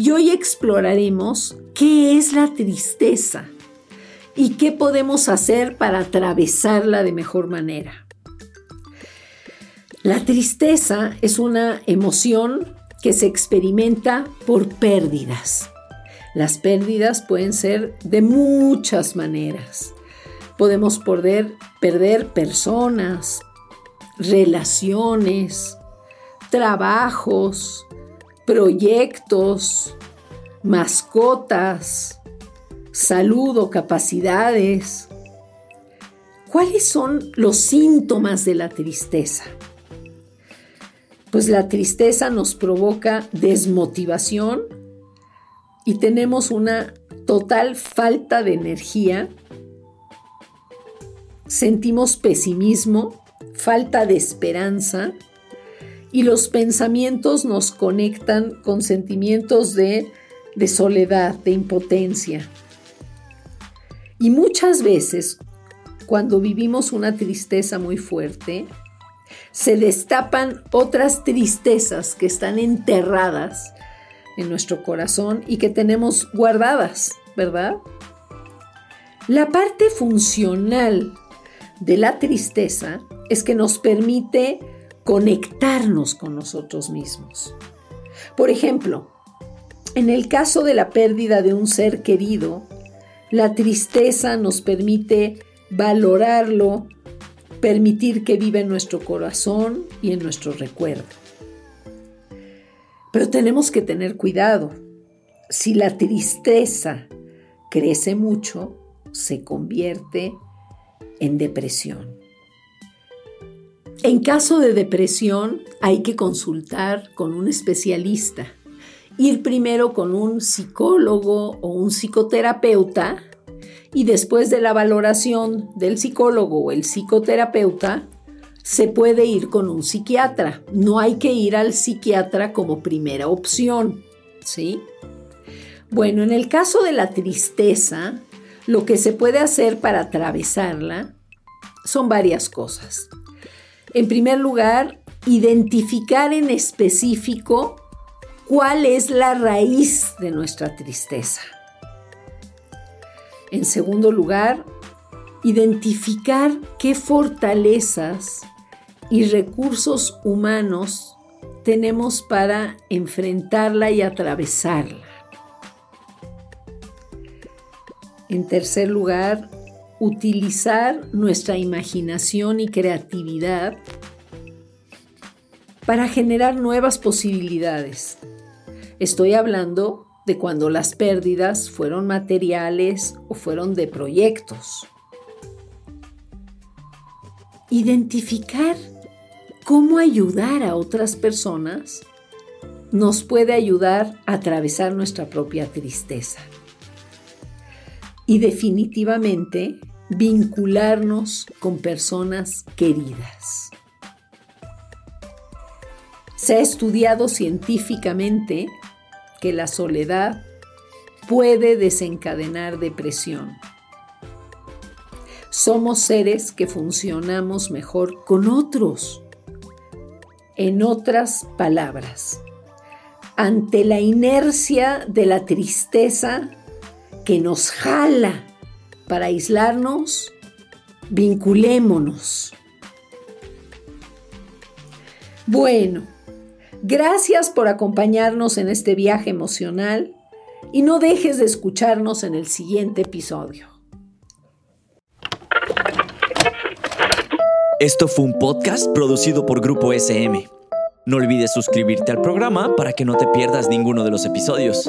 y hoy exploraremos qué es la tristeza y qué podemos hacer para atravesarla de mejor manera. La tristeza es una emoción que se experimenta por pérdidas. Las pérdidas pueden ser de muchas maneras. Podemos perder, perder personas, relaciones, trabajos, proyectos, mascotas, salud o capacidades. ¿Cuáles son los síntomas de la tristeza? Pues la tristeza nos provoca desmotivación y tenemos una total falta de energía. Sentimos pesimismo, falta de esperanza y los pensamientos nos conectan con sentimientos de, soledad, de impotencia. Y muchas veces, cuando vivimos una tristeza muy fuerte, se destapan otras tristezas que están enterradas en nuestro corazón y que tenemos guardadas, ¿verdad? La parte funcional de la tristeza es que nos permite conectarnos con nosotros mismos. Por ejemplo, en el caso de la pérdida de un ser querido, la tristeza nos permite valorarlo, permitir que viva en nuestro corazón y en nuestro recuerdo. Pero tenemos que tener cuidado. Si la tristeza crece mucho, se convierte en depresión. En caso de depresión hay que consultar con un especialista. Ir primero con un psicólogo o un psicoterapeuta y después de la valoración del psicólogo o el psicoterapeuta se puede ir con un psiquiatra. No hay que ir al psiquiatra como primera opción, ¿sí? Bueno, en el caso de la tristeza, lo que se puede hacer para atravesarla son varias cosas. En primer lugar, identificar en específico cuál es la raíz de nuestra tristeza. En segundo lugar, identificar qué fortalezas y recursos humanos tenemos para enfrentarla y atravesarla. En tercer lugar, utilizar nuestra imaginación y creatividad para generar nuevas posibilidades. Estoy hablando de cuando las pérdidas fueron materiales o fueron de proyectos. Identificar cómo ayudar a otras personas nos puede ayudar a atravesar nuestra propia tristeza. Y definitivamente vincularnos con personas queridas. Se ha estudiado científicamente que la soledad puede desencadenar depresión. Somos seres que funcionamos mejor con otros. En otras palabras, ante la inercia de la tristeza que nos jala para aislarnos, vinculémonos. Bueno, gracias por acompañarnos en este viaje emocional y no dejes de escucharnos en el siguiente episodio. Esto fue un podcast producido por Grupo SM. No olvides suscribirte al programa para que no te pierdas ninguno de los episodios.